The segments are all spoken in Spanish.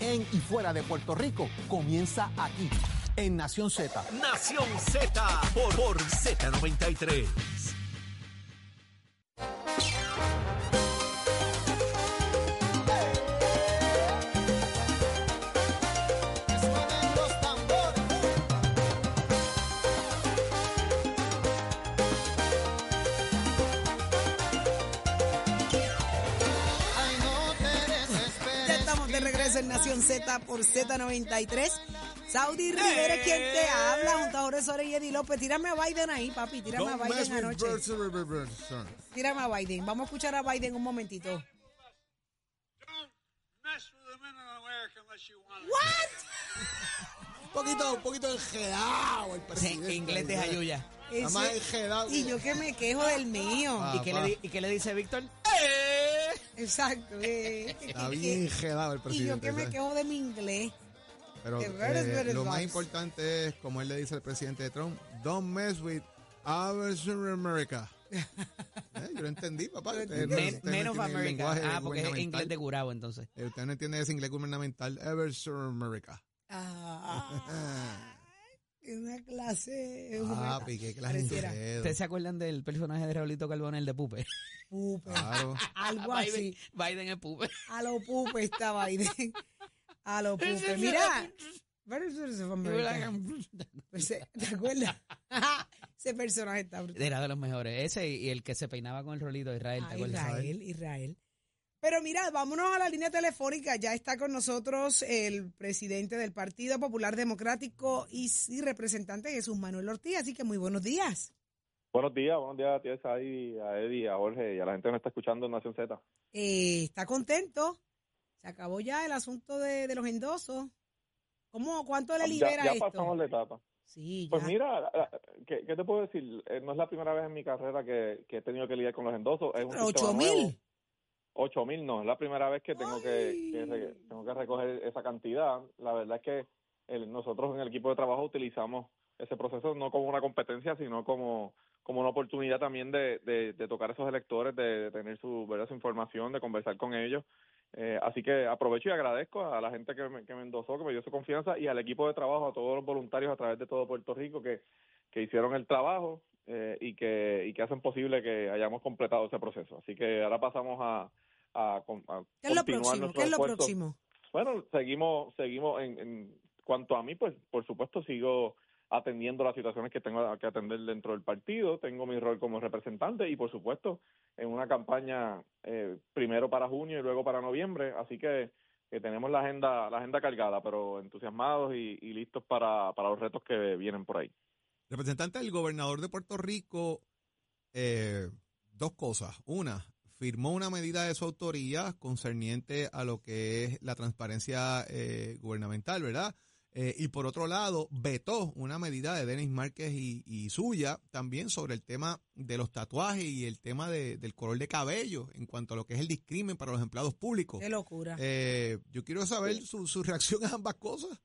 en y fuera de Puerto Rico comienza aquí, en Nación Z. Nación Z por, por Z93. Nación Z por Z93. Saudi Rivera es quien te habla, junto a Jorge y Eddie López. Tírame a Biden ahí, papi. Tírame a Biden anoche. Tírame a Biden. Vamos a escuchar a Biden un momentito. Un poquito, un poquito enjedado el presidente. inglés de más enjedado. y yo que me quejo del mío. Ah, ¿Y qué, le, ¿Y qué le dice Víctor? Exacto. eh. Está bien enjedado el Y presidente. yo que me quejo de mi inglés. Pero eh, lo más importante es, como él le dice al presidente de Trump, don't mess with our America. Eh, yo lo entendí, papá. Usted no- Men, usted no men of entiende el America. Ah, porque es inglés de curado entonces. Eh, Usted no entiende ese inglés gubernamental. Ever America. Ah, una clase. es una- Papi, qué clase. ¿Ustedes se acuerdan del personaje de Raulito Carbonell de Pupe? Pupe. Claro. Algo así. Biden es Pupe. A lo pupe está Biden. A lo pupe. Mira. America. Ese- ¿Te acuerdas? Ese personaje está brutal. Era de los mejores. Ese y el que se peinaba con el rolito de Israel, ¿te Ah, acuerdas? Israel, Israel. Pero mira, vámonos a la línea telefónica. Ya está con nosotros el presidente del Partido Popular Democrático y, y representante Jesús Manuel Ortiz. Así que muy buenos días. Buenos días, buenos días a ti, a Eddie, a Jorge y a la gente que nos está escuchando en Nación Z. Eh, ¿Está contento? Se acabó ya el asunto de, de los endosos. ¿Cómo, ¿Cuánto le Ya, libera ya esto? pasamos la etapa. Sí, Pues ya. mira, ¿qué, qué te puedo decir? Eh, no es la primera vez en mi carrera que, que he tenido que lidiar con los endosos. Es un ocho mil. Ocho mil no, es la primera vez que tengo que, que tengo que recoger esa cantidad. La verdad es que el- nosotros en el equipo de trabajo utilizamos ese proceso no como una competencia, sino como, como una oportunidad también de, de, de tocar a esos electores, de, de tener su, ver su información, de conversar con ellos. Eh, así que aprovecho y agradezco a la gente que me, que me endosó, que me dio su confianza y al equipo de trabajo, a todos los voluntarios a través de todo Puerto Rico que, que hicieron el trabajo eh, y que y que hacen posible que hayamos completado ese proceso. Así que ahora pasamos a, a, a ¿Qué es lo continuar próximo? nuestro ¿Qué es lo esfuerzo. próximo? Bueno, seguimos, seguimos en, en cuanto a mí, pues por supuesto sigo atendiendo las situaciones que tengo que atender dentro del partido, tengo mi rol como representante y por supuesto en una campaña eh, primero para junio y luego para noviembre, así que, que tenemos la agenda la agenda cargada, pero entusiasmados y, y listos para, para los retos que vienen por ahí. Representante del gobernador de Puerto Rico, eh, dos cosas. Una, firmó una medida de su autoría concerniente a lo que es la transparencia eh, gubernamental, ¿verdad? Eh, y por otro lado, vetó una medida de Denis Márquez y, y suya también sobre el tema de los tatuajes y el tema de- del color de cabello en cuanto a lo que es el discrimen para los empleados públicos. Qué locura. Eh, yo quiero saber su, su reacción a ambas cosas.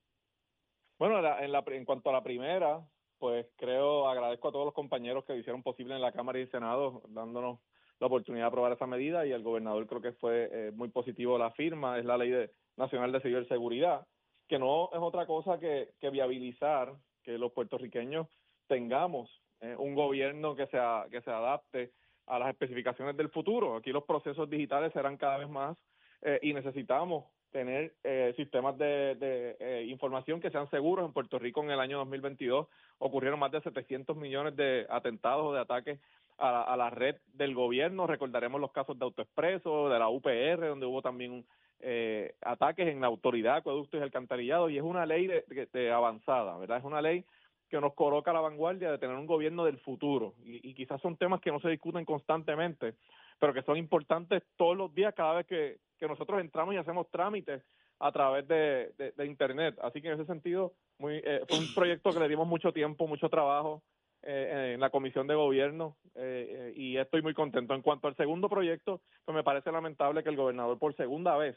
Bueno, la- en, la, en cuanto a la primera, pues creo, agradezco a todos los compañeros que lo hicieron posible en la Cámara y el Senado, dándonos la oportunidad de aprobar esa medida y el gobernador creo que fue eh, muy positivo la firma, es la Ley de- Nacional de Ciberseguridad, que no es otra cosa que, viabilizar que los puertorriqueños tengamos eh, un gobierno que se, a- que se adapte a las especificaciones del futuro. Aquí los procesos digitales serán cada vez más eh, y necesitamos tener eh, sistemas de, de, eh, información que sean seguros. En Puerto Rico en el año 2022 ocurrieron más de 700 millones de atentados o de ataques a, la- a la red del gobierno. Recordaremos los casos de AutoExpreso, de la UPR, donde hubo también eh, ataques en la autoridad, acueductos y alcantarillado, y es una ley de, avanzada, ¿verdad? Es una ley que nos coloca a la vanguardia de tener un gobierno del futuro. Y quizás son temas que no se discuten constantemente, pero que son importantes todos los días cada vez que, que nosotros entramos y hacemos trámites a través de, de- Internet. Así que en ese sentido, muy, eh, fue un proyecto que le dimos mucho tiempo, mucho trabajo eh, en la Comisión de Gobierno eh, eh, y estoy muy contento. En cuanto al segundo proyecto, pues me parece lamentable que el gobernador por segunda vez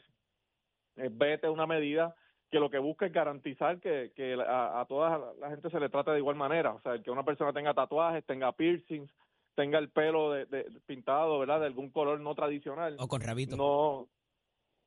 eh, vete una medida que lo que busca es garantizar que, que a, a toda la gente se le trate de igual manera. O sea, que una persona tenga tatuajes, tenga piercings, tenga el pelo de, de- pintado, ¿verdad? De algún color no tradicional O con rabito. no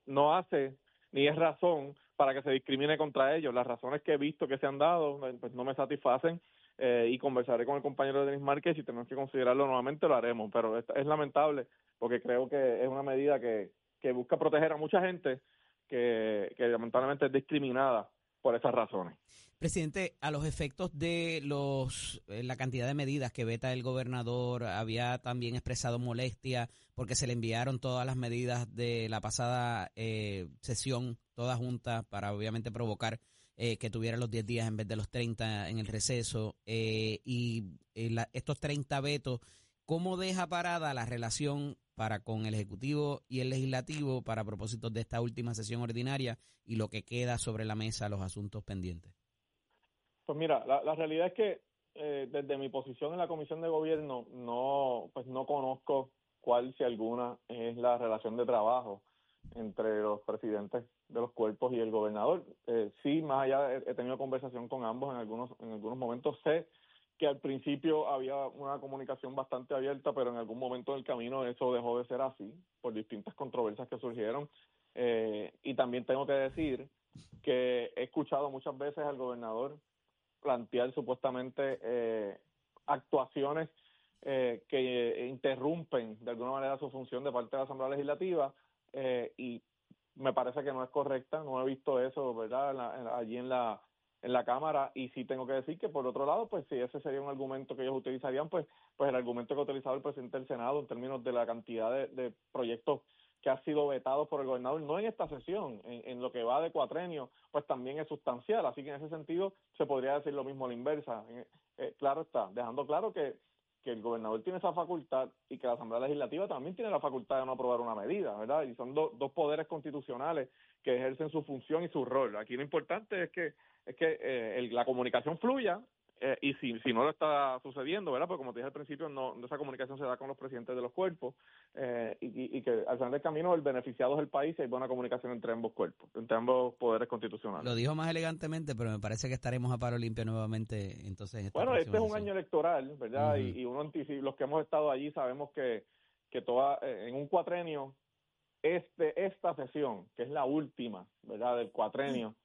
no hace ni es razón para que se discrimine contra ellos. Las razones que he visto que se han dado pues no me satisfacen eh, y conversaré con el compañero Denis Márquez y si tenemos que considerarlo nuevamente lo haremos, pero es, es lamentable porque creo que es una medida que, que busca proteger a mucha gente que, que lamentablemente es discriminada por esas razones. Presidente, a los efectos de los eh, la cantidad de medidas que veta el gobernador, había también expresado molestia porque se le enviaron todas las medidas de la pasada eh, sesión, todas juntas, para obviamente provocar eh, que tuviera los 10 días en vez de los 30 en el receso. y estos 30 vetos, ¿cómo deja parada la relación para con el Ejecutivo y el Legislativo para propósitos de esta última sesión ordinaria y lo que queda sobre la mesa, los asuntos pendientes? Pues mira, la, la realidad es que eh, desde mi posición en la Comisión de Gobierno no, pues no conozco cuál, si alguna, es la relación de trabajo entre los presidentes de los cuerpos y el gobernador. Eh, sí, más allá, he, tenido conversación con ambos en algunos, en algunos momentos. Sé que al principio había una comunicación bastante abierta, pero en algún momento del camino eso dejó de ser así por distintas controversias que surgieron. Eh, y también tengo que decir que he escuchado muchas veces al gobernador plantear supuestamente eh, actuaciones eh, que interrumpen de alguna manera su función de parte de la Asamblea Legislativa eh, y me parece que no es correcta, no he visto eso, ¿verdad? En la, en, allí en la en la Cámara y sí tengo que decir que por otro lado, pues si ese sería un argumento que ellos utilizarían, pues pues el argumento que ha utilizado el presidente del Senado en términos de la cantidad de, de proyectos que ha sido vetado por el gobernador, no en esta sesión, en, en, lo que va de cuatrenio, pues también es sustancial. Así que en ese sentido se podría decir lo mismo a la inversa. Eh, eh, claro está, dejando claro que, que el gobernador tiene esa facultad y que la Asamblea Legislativa también tiene la facultad de no aprobar una medida, ¿verdad? Y son do, dos poderes constitucionales que ejercen su función y su rol. Aquí lo importante es que es que eh, el, la comunicación fluya eh, y si, si no lo está sucediendo, ¿verdad? Porque como te dije al principio, no, esa comunicación se da con los presidentes de los cuerpos eh, y, y, que al final del camino el beneficiado es el país y hay buena comunicación entre ambos cuerpos, entre ambos poderes constitucionales. Lo dijo más elegantemente, pero me parece que estaremos a paro limpio nuevamente entonces. En esta bueno, este es un año electoral, ¿verdad? Uh -huh. y, y, uno anticipa, los que hemos estado allí sabemos que, que toda, eh, en un cuatrenio, este, esta sesión, que es la última, ¿verdad? Del cuatrenio, uh -huh.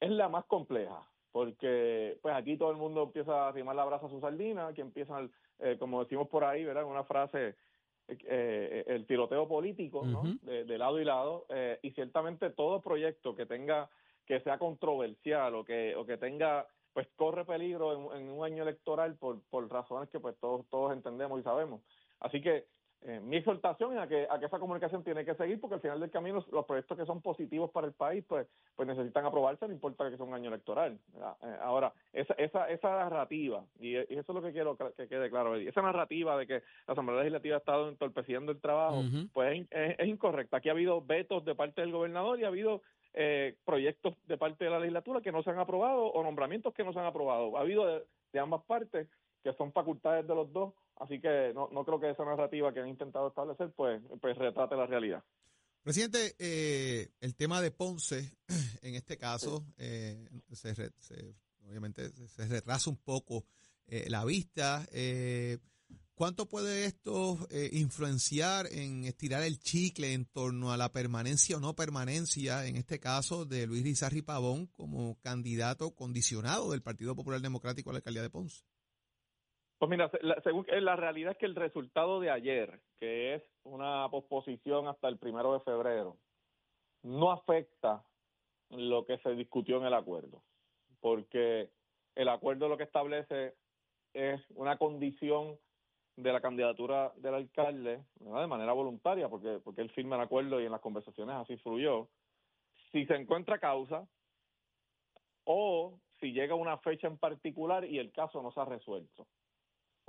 Es la más compleja porque pues aquí todo el mundo empieza a arrimar la brasa a su sardina, aquí empiezan, eh, como decimos por ahí, ¿verdad? Una frase, eh, el tiroteo político, ¿no? Uh -huh. de, de, lado y lado, eh, y ciertamente todo proyecto que tenga, que sea controversial o que, o que tenga, pues corre peligro en, en un año electoral por, por razones que pues todos, todos entendemos y sabemos. Así que eh, mi exhortación es a que, a que esa comunicación tiene que seguir porque al final del camino los proyectos que son positivos para el país pues pues necesitan aprobarse no importa que sea un año electoral eh, ahora esa esa esa narrativa y, y, eso es lo que quiero que quede claro esa narrativa de que la Asamblea Legislativa ha estado entorpeciendo el trabajo uh -huh. pues es, es, incorrecta. Aquí ha habido vetos de parte del gobernador y ha habido eh, proyectos de parte de la legislatura que no se han aprobado o nombramientos que no se han aprobado. Ha habido de, de ambas partes que son facultades de los dos Así que no, no creo que esa narrativa que han intentado establecer pues, pues retrate la realidad. Presidente, eh, el tema de Ponce, en este caso, sí. eh, se, se, obviamente se retrasa un poco eh, la vista. Eh, ¿Cuánto puede esto eh, influenciar en estirar el chicle en torno a la permanencia o no permanencia, en este caso, de Luis Rizarri Pavón como candidato condicionado del Partido Popular Democrático a la alcaldía de Ponce? Pues mira, la, según, eh, la realidad es que el resultado de ayer, que es una posposición hasta el primero de febrero, no afecta lo que se discutió en el acuerdo, porque el acuerdo lo que establece es una condición de la candidatura del alcalde de manera voluntaria, porque, porque él firma el acuerdo y en las conversaciones así fluyó, si se encuentra causa o si llega una fecha en particular y el caso no se ha resuelto.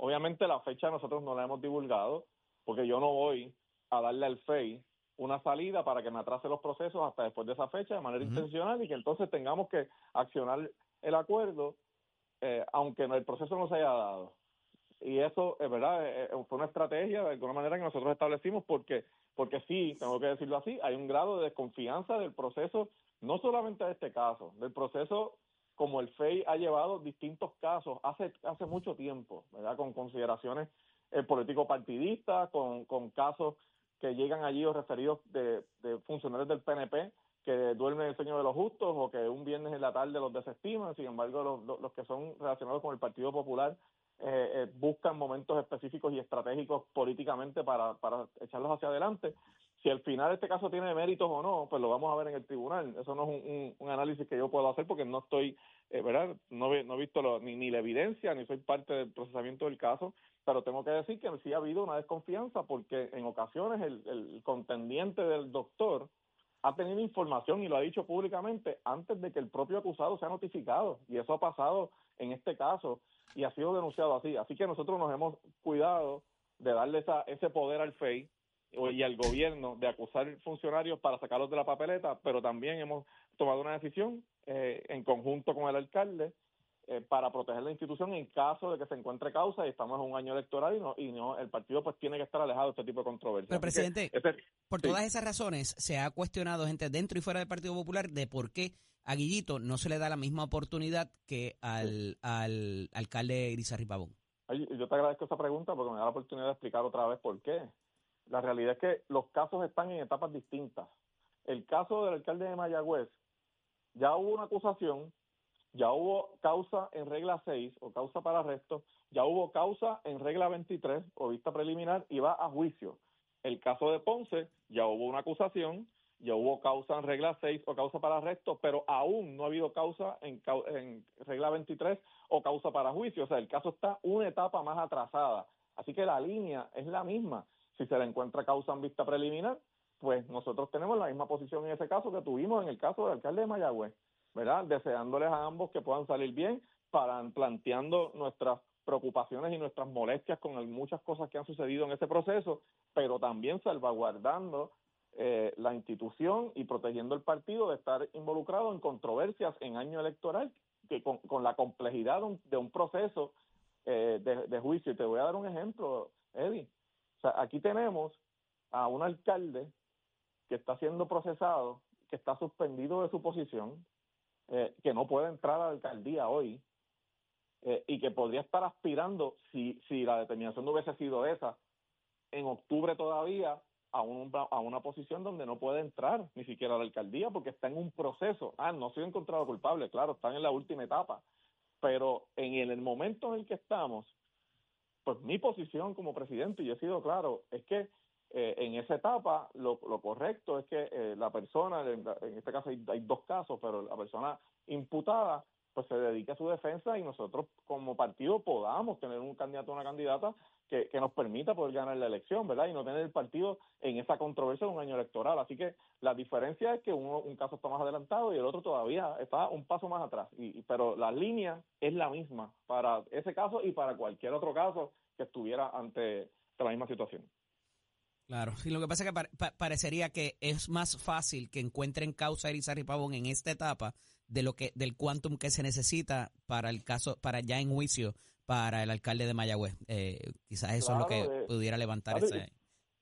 Obviamente la fecha nosotros no la hemos divulgado porque yo no voy a darle al FEI una salida para que me atrase los procesos hasta después de esa fecha de manera uh -huh. intencional y que entonces tengamos que accionar el acuerdo eh, aunque el proceso no se haya dado. Y eso, es verdad, eh, fue una estrategia de alguna manera que nosotros establecimos porque, porque sí, tengo que decirlo así, hay un grado de desconfianza del proceso, no solamente de este caso, del proceso como el FEI ha llevado distintos casos hace hace mucho tiempo, ¿verdad? Con consideraciones eh, político-partidistas, con, con casos que llegan allí o referidos de, funcionarios del PNP que duermen el sueño de los justos o que un viernes en la tarde los desestiman. Sin embargo, los, los que son relacionados con el Partido Popular eh, eh, buscan momentos específicos y estratégicos políticamente para, para echarlos hacia adelante. Si al final este caso tiene méritos o no, pues lo vamos a ver en el tribunal. Eso no es un, un, análisis que yo puedo hacer porque no estoy, eh, ¿verdad? No, no he visto ni, ni la evidencia, ni soy parte del procesamiento del caso, pero tengo que decir que sí ha habido una desconfianza porque en ocasiones el, el contendiente del doctor ha tenido información y lo ha dicho públicamente antes de que el propio acusado sea notificado. Y eso ha pasado en este caso y ha sido denunciado así. Así que nosotros nos hemos cuidado de darle esa, ese poder al FEI y al gobierno de acusar funcionarios para sacarlos de la papeleta, pero también hemos tomado una decisión eh, en conjunto con el alcalde eh, para proteger la institución en caso de que se encuentre causa y estamos en un año electoral y no, y no el partido pues tiene que estar alejado de este tipo de controversia. Pero presidente, por todas esas razones se ha cuestionado gente dentro y fuera del Partido Popular de por qué a Guillito no se le da la misma oportunidad que al, al alcalde Irizarry Pavón. Yo te agradezco esa pregunta porque me da la oportunidad de explicar otra vez por qué. La realidad es que los casos están en etapas distintas. El caso del alcalde de Mayagüez, ya hubo una acusación, ya hubo causa en regla 6 o causa para arresto, ya hubo causa en regla 23 o vista preliminar y va a juicio. El caso de Ponce, ya hubo una acusación, ya hubo causa en regla 6 o causa para arresto, pero aún no ha habido causa en, en regla 23 o causa para juicio. O sea, el caso está una etapa más atrasada. Así que la línea es la misma. Si se le encuentra causa en vista preliminar, pues nosotros tenemos la misma posición en ese caso que tuvimos en el caso del alcalde de Mayagüez. ¿verdad? Deseándoles a ambos que puedan salir bien, para planteando nuestras preocupaciones y nuestras molestias con muchas cosas que han sucedido en ese proceso, pero también salvaguardando eh, la institución y protegiendo el partido de estar involucrado en controversias en año electoral, que con, con la complejidad de un, proceso eh, de, de, juicio. Y te voy a dar un ejemplo, Eddie. Aquí tenemos a un alcalde que está siendo procesado, que está suspendido de su posición, eh, que no puede entrar a la alcaldía hoy eh, y que podría estar aspirando, si, si la determinación no hubiese sido esa, en octubre todavía a, un, a una posición donde no puede entrar ni siquiera a la alcaldía porque está en un proceso. Ah, no ha sido encontrado culpable, claro, están en la última etapa. Pero en el, momento en el que estamos, pues mi posición como presidente, y yo he sido claro, es que eh, en esa etapa lo, lo correcto es que eh, la persona, en, este caso hay, dos casos, pero la persona imputada pues se dedique a su defensa y nosotros como partido podamos tener un candidato o una candidata que, que, nos permita poder ganar la elección, ¿verdad? Y no tener el partido en esa controversia de un año electoral. Así que la diferencia es que uno, un caso está más adelantado y el otro todavía está un paso más atrás. Y, pero la línea es la misma para ese caso y para cualquier otro caso que estuviera ante la misma situación. Claro, y lo que pasa es que parecería que es más fácil que encuentren causa Irizarry Pavón en esta etapa de lo que del quantum que se necesita para el caso, para ya en juicio para el alcalde de Mayagüez. Eh, quizás eso es lo que eh, pudiera levantar ese,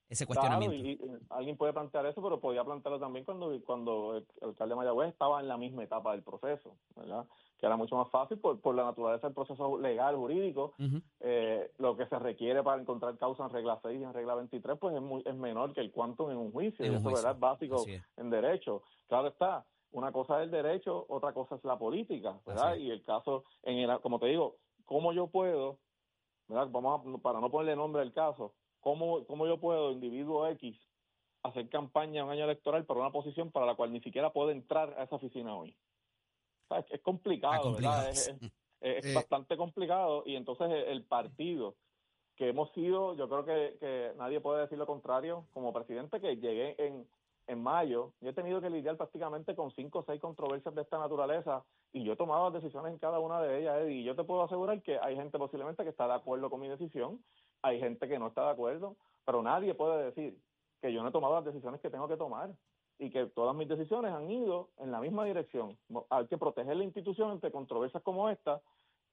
ese cuestionamiento. y, alguien puede plantear eso, pero podía plantearlo también cuando, cuando el alcalde de Mayagüez estaba en la misma etapa del proceso, ¿verdad? que era mucho más fácil por, por la naturaleza del proceso legal, jurídico. eh, lo que se requiere para encontrar causa en regla 6 y en regla 23 pues es, muy, es menor que el quantum en un juicio, y eso ¿verdad? es básico en derecho. Claro está, una cosa es el derecho, otra cosa es la política, ¿verdad? Y el caso, en el, como te digo, ¿cómo yo puedo, ¿verdad? Vamos a, para no ponerle nombre al caso, ¿cómo, cómo yo puedo, individuo X, hacer campaña un año electoral para una posición para la cual ni siquiera puedo entrar a esa oficina hoy? es complicado, ¿verdad? Es, eh. bastante complicado y entonces el partido que hemos sido, yo creo que, que nadie puede decir lo contrario, como presidente que llegué en, en mayo, yo he tenido que lidiar prácticamente con cinco o seis controversias de esta naturaleza y yo he tomado las decisiones en cada una de ellas y yo te puedo asegurar que hay gente posiblemente que está de acuerdo con mi decisión, hay gente que no está de acuerdo, pero nadie puede decir que yo no he tomado las decisiones que tengo que tomar y que todas mis decisiones han ido en la misma dirección. Hay que proteger la institución ante controversias como esta,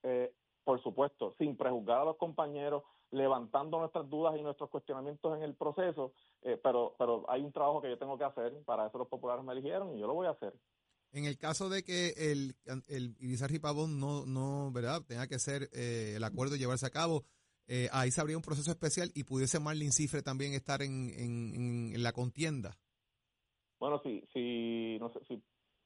eh, por supuesto, sin prejuzgar a los compañeros, levantando nuestras dudas y nuestros cuestionamientos en el proceso, eh, pero, pero hay un trabajo que yo tengo que hacer, para eso los populares me eligieron y yo lo voy a hacer. En el caso de que el, el Irizarry Pavón no, no, ¿verdad? Tenga que ser eh, el acuerdo llevarse a cabo, ahí se habría un proceso especial y pudiese Marlene Cifre también estar en, en, en la contienda. Bueno, si, si no si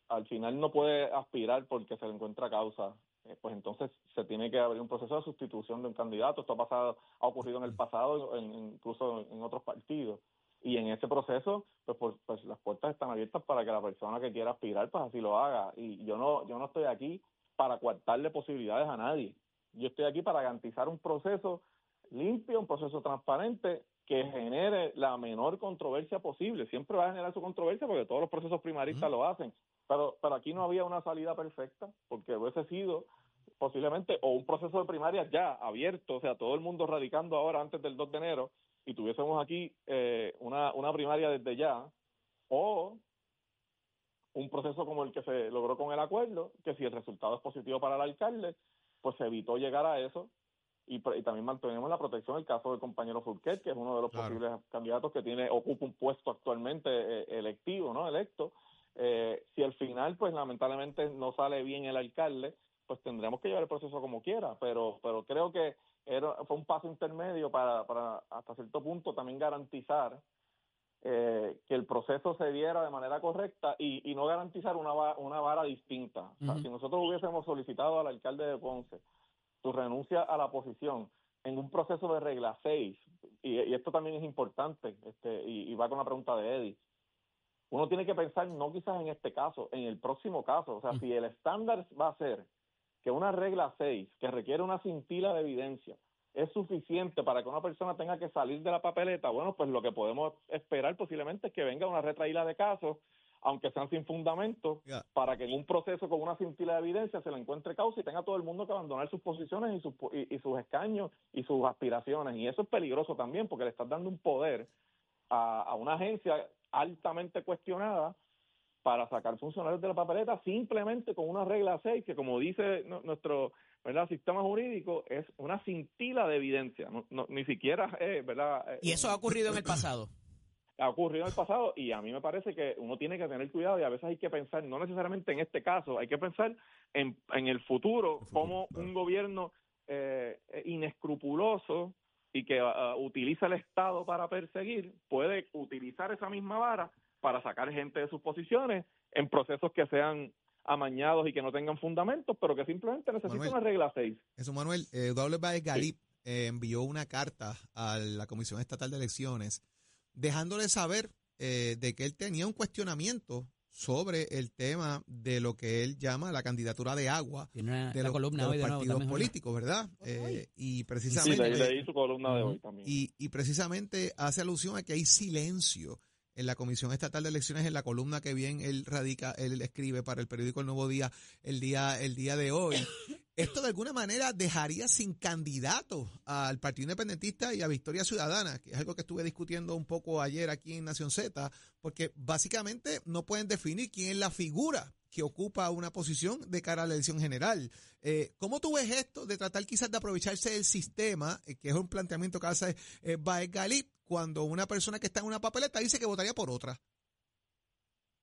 al final no puede aspirar porque se le encuentra causa, eh, pues entonces se tiene que abrir un proceso de sustitución de un candidato. Esto ha pasado, ha ocurrido en el pasado, incluso en otros partidos. Y en ese proceso, pues, pues, pues, las puertas están abiertas para que la persona que quiera aspirar, pues así lo haga. Y yo no, yo no estoy aquí para coartarle posibilidades a nadie. Yo estoy aquí para garantizar un proceso limpio, un proceso transparente que genere la menor controversia posible. Siempre va a generar su controversia porque todos los procesos primaristas lo hacen. Pero, pero aquí no había una salida perfecta porque hubiese sido posiblemente o un proceso de primarias ya abierto, o sea, todo el mundo radicando ahora antes del 2 de enero y tuviésemos aquí eh, una, una primaria desde ya o un proceso como el que se logró con el acuerdo, que si el resultado es positivo para el alcalde, pues se evitó llegar a eso y, también mantenemos la protección del caso del compañero Fulquet, que es uno de los posibles candidatos que tiene ocupa un puesto actualmente eh, electivo, ¿no? Electo. Eh, si al final, pues lamentablemente no sale bien el alcalde, pues tendremos que llevar el proceso como quiera, pero pero creo que era, fue un paso intermedio para, para hasta cierto punto también garantizar eh, que el proceso se diera de manera correcta y, y no garantizar una, una vara distinta. si nosotros hubiésemos solicitado al alcalde de Ponce su renuncia a la posición en un proceso de regla 6, y, esto también es importante, este, y, va con la pregunta de Eddie, uno tiene que pensar no quizás en este caso, en el próximo caso. O sea, si el estándar va a ser que una regla 6, que requiere una cintila de evidencia, es suficiente para que una persona tenga que salir de la papeleta, bueno, pues lo que podemos esperar posiblemente es que venga una retraída de casos, aunque sean sin fundamento, para que en un proceso con una cintila de evidencia se le encuentre causa y tenga todo el mundo que abandonar sus posiciones y sus, y, sus escaños y sus aspiraciones. Y eso es peligroso también porque le estás dando un poder a, a una agencia altamente cuestionada para sacar funcionarios de la papeleta simplemente con una regla 6 que como dice nuestro ¿verdad? sistema jurídico es una cintila de evidencia, no, ni siquiera es, ¿verdad? Y eso ha ocurrido en el pasado. Ha ocurrido en el pasado y a mí me parece que uno tiene que tener cuidado y a veces hay que pensar, no necesariamente en este caso, hay que pensar en, en el futuro, como un gobierno eh, inescrupuloso y que uh, utiliza el Estado para perseguir, puede utilizar esa misma vara para sacar gente de sus posiciones en procesos que sean amañados y que no tengan fundamentos, pero que simplemente necesitan una regla 6. Eso, Manuel. Eh, W. Galip eh, envió una carta a la Comisión Estatal de Elecciones dejándole saber eh, de que él tenía un cuestionamiento sobre el tema de lo que él llama la candidatura de agua de, los, partidos políticos, ¿verdad? Eh, y precisamente... Sí, leí su columna de hoy también. Y, y precisamente hace alusión a que hay silencio en la Comisión Estatal de Elecciones en la columna que bien él radica, él escribe para el periódico El Nuevo Día el día, el día de hoy. Esto de alguna manera dejaría sin candidato al Partido Independentista y a Victoria Ciudadana, que es algo que estuve discutiendo un poco ayer aquí en Nación Z, porque básicamente no pueden definir quién es la figura que ocupa una posición de cara a la elección general. Eh, ¿Cómo tú ves esto de tratar quizás de aprovecharse del sistema, eh, que es un planteamiento que hace eh, Baez Galip, cuando una persona que está en una papeleta dice que votaría por otra?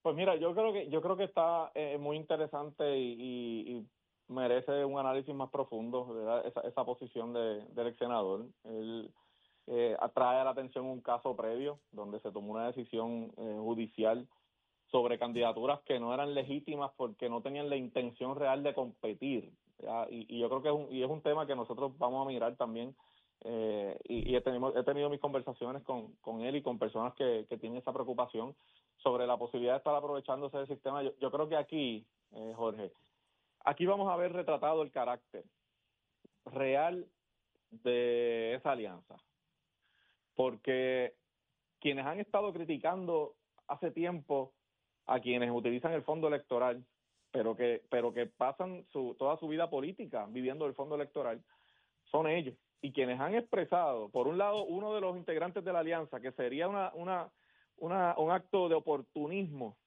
Pues mira, yo creo que yo creo que está eh, muy interesante y, merece un análisis más profundo esa, esa posición de, del senador. Él atrae a la atención un caso previo donde se tomó una decisión judicial sobre candidaturas que no eran legítimas porque no tenían la intención real de competir. Y, yo creo que es un, y es un tema que nosotros vamos a mirar también. Eh, y, he, tenido, he tenido mis conversaciones con, con él y con personas que, que tienen esa preocupación sobre la posibilidad de estar aprovechándose del sistema. Yo, yo creo que aquí, eh, Jorge, aquí vamos a ver retratado el carácter real de esa alianza. Porque quienes han estado criticando hace tiempo a quienes utilizan el fondo electoral, pero que, pero que pasan su, toda su vida política viviendo el fondo electoral, son ellos. Y quienes han expresado, por un lado, uno de los integrantes de la alianza, que sería una, una, una, un acto de oportunismo,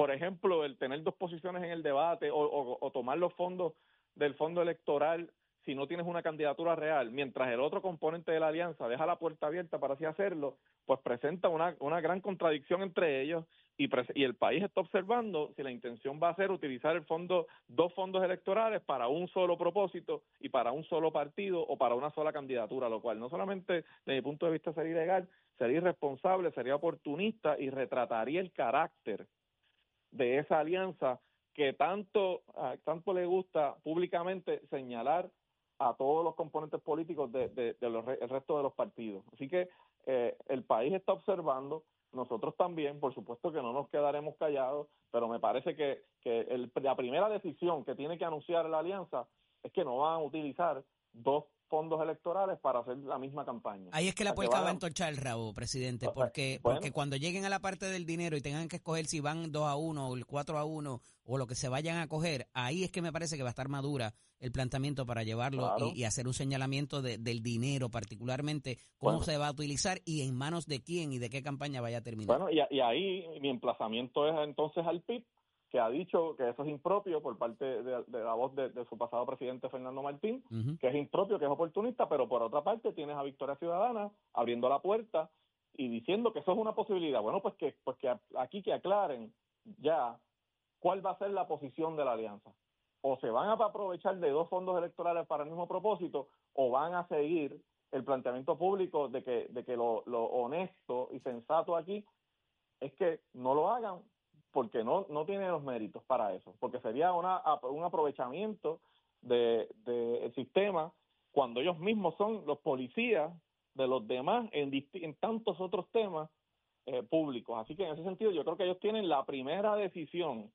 por ejemplo, el tener dos posiciones en el debate o, o tomar los fondos del fondo electoral si no tienes una candidatura real, mientras el otro componente de la alianza deja la puerta abierta para así hacerlo, pues presenta una, una gran contradicción entre ellos y, y el país está observando si la intención va a ser utilizar el fondo, dos fondos electorales para un solo propósito y para un solo partido o para una sola candidatura, lo cual no solamente desde mi punto de vista sería ilegal, sería irresponsable, sería oportunista y retrataría el carácter de esa alianza que tanto, tanto le gusta públicamente señalar a todos los componentes políticos del de, de, resto de los partidos. Así que eh, el país está observando, nosotros también, por supuesto que no nos quedaremos callados, pero me parece que, que el, la primera decisión que tiene que anunciar la alianza es que no van a utilizar dos fondos electorales para hacer la misma campaña. Ahí es que la puerca va a entorchar el rabo, presidente, porque, porque cuando lleguen a la parte del dinero y tengan que escoger si van 2 a 1 o el 4 a 1 o lo que se vayan a coger, ahí es que me parece que va a estar madura el planteamiento para llevarlo y, hacer un señalamiento de, del dinero, particularmente cómo se va a utilizar y en manos de quién y de qué campaña vaya a terminar. Bueno, y, y ahí mi emplazamiento es entonces al PIB que ha dicho que eso es impropio por parte de, la voz de, su pasado presidente Fernando Martín, que es impropio, que es oportunista, pero por otra parte tienes a Victoria Ciudadana abriendo la puerta y diciendo que eso es una posibilidad. Bueno, pues que, pues que aquí que aclaren ya cuál va a ser la posición de la alianza. O se van a aprovechar de dos fondos electorales para el mismo propósito, o van a seguir el planteamiento público de que, de que lo, lo honesto y sensato aquí es que no lo hagan porque no, no tiene los méritos para eso, porque sería una, un aprovechamiento del de, sistema cuando ellos mismos son los policías de los demás en, en tantos otros temas eh, públicos. Así que en ese sentido yo creo que ellos tienen la primera decisión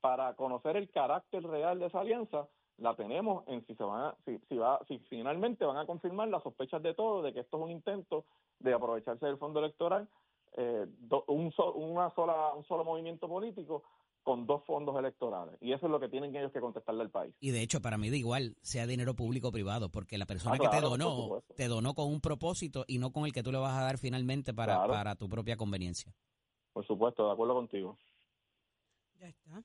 para conocer el carácter real de esa alianza, la tenemos en si se van a, si, si va, si finalmente van a confirmar las sospechas de todos de que esto es un intento de aprovecharse del fondo electoral eh, un, una sola, un solo movimiento político con dos fondos electorales. Y eso es lo que tienen ellos que contestarle al país. Y de hecho, para mí da igual, sea dinero público o privado, porque la persona ah, que te donó, te donó con un propósito y no con el que tú le vas a dar finalmente para, para tu propia conveniencia. Por supuesto, de acuerdo contigo. Ya está.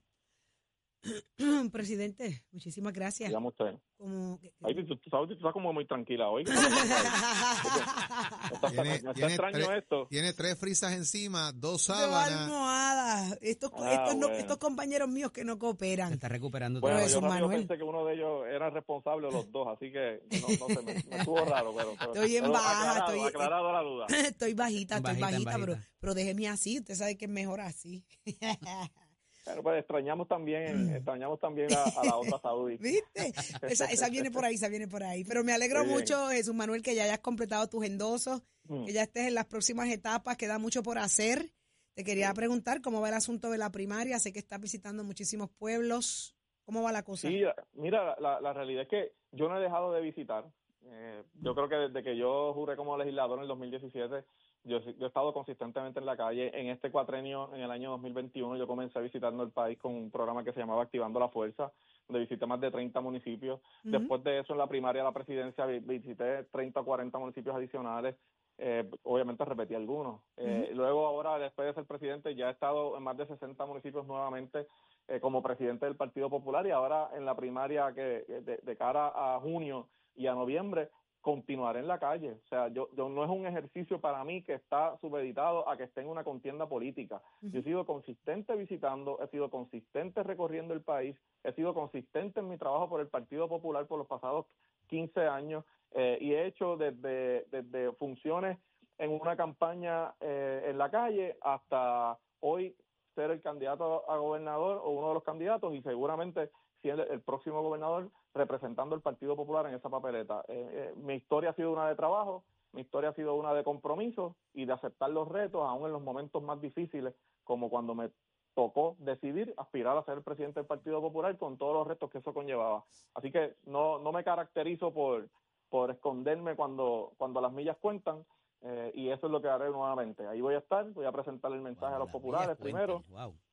Presidente, muchísimas gracias. Llamo usted. Como, Ahí, tú, estás como muy tranquila hoy. tiene, tiene extraño tres, esto. Tiene tres frisas encima, dos sábanas. almohadas. Estos, ah, estos, no, estos, compañeros míos que no cooperan. Se está recuperando bueno, todo yo, yo pensé que uno de ellos era responsable de los dos, así que no, no sé, me, me, estuvo raro. Pero, pero estoy en baja. Aclarado, estoy, aclarado la duda. estoy bajita, estoy bajita, bajita, Pero, pero déjeme así. Usted sabe que es mejor así. Bueno, pues extrañamos también, extrañamos también a, la otra Saudi. ¿Viste? Esa, esa, viene por ahí, esa viene por ahí. Pero me alegro mucho, Jesús Manuel, que ya hayas completado tus endosos, mm. que ya estés en las próximas etapas, queda mucho por hacer. Te quería preguntar cómo va el asunto de la primaria. Sé que estás visitando muchísimos pueblos. ¿Cómo va la cosa? Sí, mira, la, la realidad es que yo no he dejado de visitar. Eh, yo creo que desde que yo juré como legislador en el 2017, yo, he estado consistentemente en la calle. En este cuatrenio, en el año 2021, yo comencé visitando el país con un programa que se llamaba Activando la Fuerza, donde visité más de 30 municipios. Después de eso, en la primaria de la presidencia, visité 30 o 40 municipios adicionales. Eh, obviamente repetí algunos. Eh, luego, ahora, después de ser presidente, ya he estado en más de 60 municipios nuevamente eh, como presidente del Partido Popular y ahora en la primaria que de cara a junio y a noviembre continuaré en la calle. O sea, yo, yo, no es un ejercicio para mí que está subeditado a que esté en una contienda política. Yo he sido consistente visitando, he sido consistente recorriendo el país, he sido consistente en mi trabajo por el Partido Popular por los pasados 15 años eh, y he hecho desde, desde funciones en una campaña eh, en la calle hasta hoy ser el candidato a gobernador o uno de los candidatos y seguramente siendo el próximo gobernador representando el Partido Popular en esa papeleta. Eh, eh, mi historia ha sido una de trabajo, mi historia ha sido una de compromiso y de aceptar los retos, aún en los momentos más difíciles, como cuando me tocó decidir aspirar a ser el presidente del Partido Popular con todos los retos que eso conllevaba. Así que no, no me caracterizo por, por esconderme cuando, cuando las millas cuentan. Eh, y eso es lo que haré nuevamente. Ahí voy a estar, voy a presentar el mensaje a los populares primero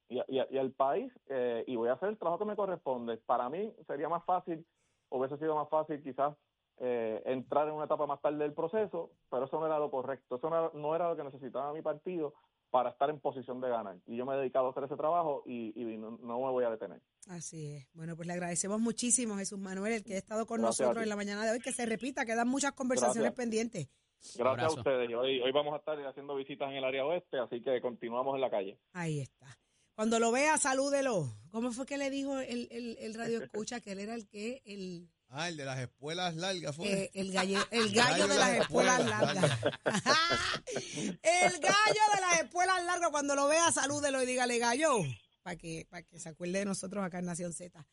y, y, al país eh, y voy a hacer el trabajo que me corresponde. Para mí sería más fácil, hubiese sido más fácil quizás eh, entrar en una etapa más tarde del proceso, pero eso no era lo correcto, eso no era, lo que necesitaba mi partido para estar en posición de ganar. Y yo me he dedicado a hacer ese trabajo y, no, me voy a detener. Así es. Bueno, pues le agradecemos muchísimo, Jesús Manuel, el que ha estado con nosotros en la mañana de hoy, que se repita, quedan muchas conversaciones pendientes. Gracias a ustedes. Hoy, hoy vamos a estar haciendo visitas en el área oeste, así que continuamos en la calle. Ahí está. Cuando lo vea, salúdelo. ¿Cómo fue que le dijo el, el, el radio escucha que él era el que, el... Ah, el de las espuelas largas fue. Eh, el, el gallo de las espuelas largas. el gallo de las espuelas largas. Cuando lo vea, salúdelo y dígale, gallo, para que, para que se acuerde de nosotros acá en Nación Z.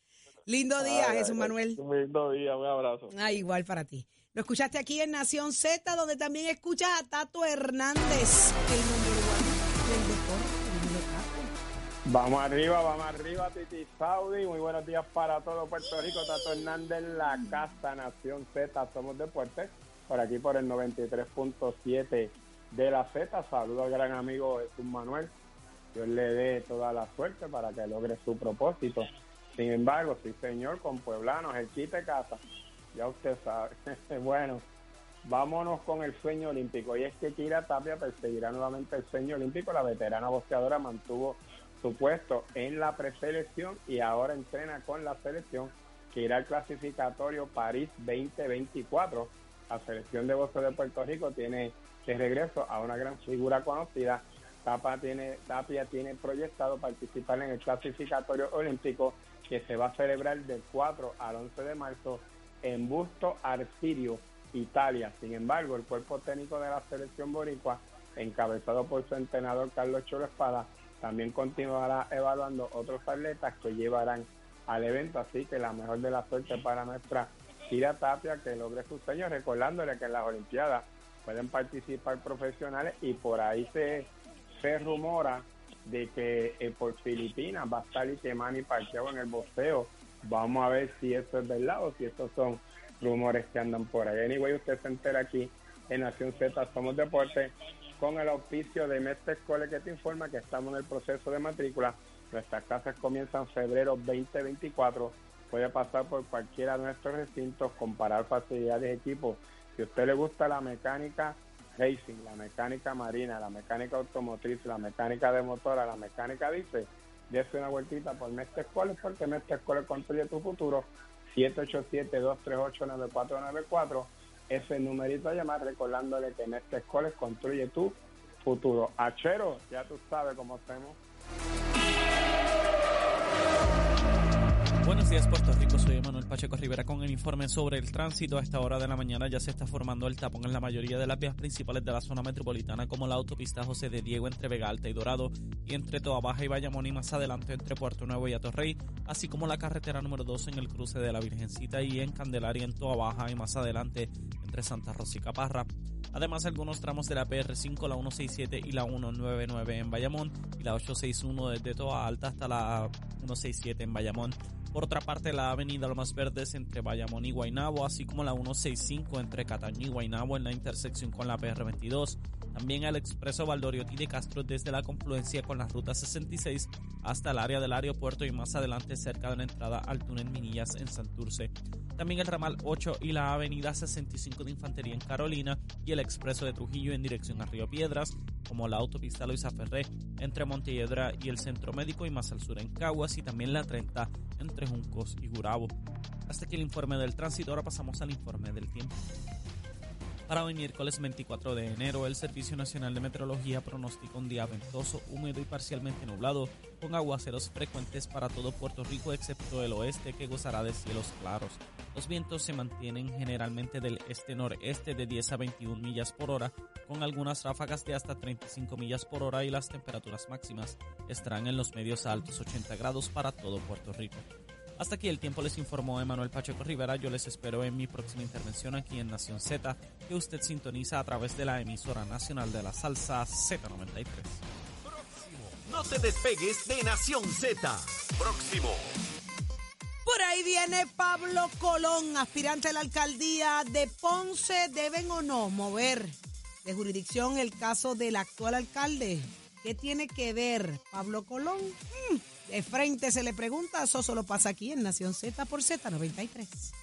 Lindo día, Jesús Manuel. Lindo día, un abrazo. Ah, igual para ti. Lo escuchaste aquí en Nación Z, donde también escuchas a Tato Hernández, el número uno del deporte. Vamos arriba, vamos arriba, Titi Saudi. Muy buenos días para todo Puerto Rico. Tato Hernández, la casa Nación Z, somos deportes. Por aquí por el 93.7 de la Z. Saludo al gran amigo Jesús Manuel. Dios le dé toda la suerte para que logre su propósito. Sin embargo, sí, señor, con pueblanos, el quite casa. Ya usted sabe. bueno, vámonos con el sueño olímpico. Y es que Kira Tapia perseguirá nuevamente el sueño olímpico. La veterana boxeadora mantuvo su puesto en la preselección y ahora entrena con la selección que irá al clasificatorio París 2024. La selección de boxeo de Puerto Rico tiene de regreso a una gran figura conocida. Tapia tiene, proyectado participar en el clasificatorio olímpico que se va a celebrar del 4 al 11 de marzo en Busto Arcirio, Italia. Sin embargo, el cuerpo técnico de la selección boricua, encabezado por su entrenador Carlos Cholo Espada, también continuará evaluando otros atletas que llevarán al evento. Así que la mejor de la suerte para nuestra Kira Tapia que logre su sueño, recordándole que en las Olimpiadas pueden participar profesionales y por ahí se, se rumora de que eh, por Filipinas va a estar Itemani Pacquiao en el boxeo. Vamos a ver si eso es verdad o si estos son rumores que andan por ahí. Anyway, usted se entera aquí en Nación Z Somos Deporte con el auspicio de Mestre Cole que te informa que estamos en el proceso de matrícula. Nuestras clases comienzan febrero 2024. Puede pasar por cualquiera de nuestros recintos, comparar facilidades, equipos. Si a usted le gusta la mecánica, racing, la mecánica marina, la mecánica automotriz, la mecánica de motora, la mecánica dice, dése una vueltita por Mestre Escoles porque Mestre Escoles construye tu futuro. 787-238-9494. Ese numerito a llamar recordándole que Mestre Escoles construye tu futuro. Achero, ya tú sabes cómo hacemos. Buenos días Puerto Rico, soy Manuel Pacheco Rivera con el informe sobre el tránsito. A esta hora de la mañana ya se está formando el tapón en la mayoría de las vías principales de la zona metropolitana como la autopista José de Diego entre Vega Alta y Dorado y entre Toa Baja y Bayamón y más adelante entre Puerto Nuevo y Atorrey, así como la carretera número 2 en el cruce de la Virgencita y en Candelaria en Toa Baja y más adelante entre Santa Rosa y Caparra. Además, algunos tramos de la PR5, la 167 y la 199 en Bayamón y la 861 desde Toa Alta hasta la 167 en Bayamón. Por otra parte, la avenida Lomas Verdes entre Bayamón y Guaynabo, así como la 165 entre Cataño y Guaynabo en la intersección con la PR22. También el expreso Valdoriotti de Castro desde la confluencia con la ruta 66 hasta el área del aeropuerto y más adelante cerca de la entrada al túnel Minillas en Santurce. También el ramal 8 y la avenida 65 de Infantería en Carolina y el expreso de Trujillo en dirección a Río Piedras, como la autopista Luisa Ferré entre Montelledra y el Centro Médico y más al sur en Caguas y también la 30 entre Juncos y Gurabo. Hasta aquí el informe del tránsito, ahora pasamos al informe del tiempo. Para hoy miércoles 24 de enero, el Servicio Nacional de Meteorología pronostica un día ventoso, húmedo y parcialmente nublado, con aguaceros frecuentes para todo Puerto Rico excepto el oeste que gozará de cielos claros. Los vientos se mantienen generalmente del este-noreste de 10 a 21 millas por hora, con algunas ráfagas de hasta 35 millas por hora y las temperaturas máximas estarán en los medios altos 80 grados para todo Puerto Rico. Hasta aquí el tiempo les informó Emanuel Pacheco Rivera. Yo les espero en mi próxima intervención aquí en Nación Z, que usted sintoniza a través de la emisora nacional de la salsa Z93. No te despegues de Nación Z. Próximo. Por ahí viene Pablo Colón, aspirante a la alcaldía de Ponce. ¿Deben o no mover de jurisdicción el caso del actual alcalde? ¿Qué tiene que ver Pablo Colón? Mm, de frente se le pregunta, eso solo pasa aquí en Nación Z por Z93.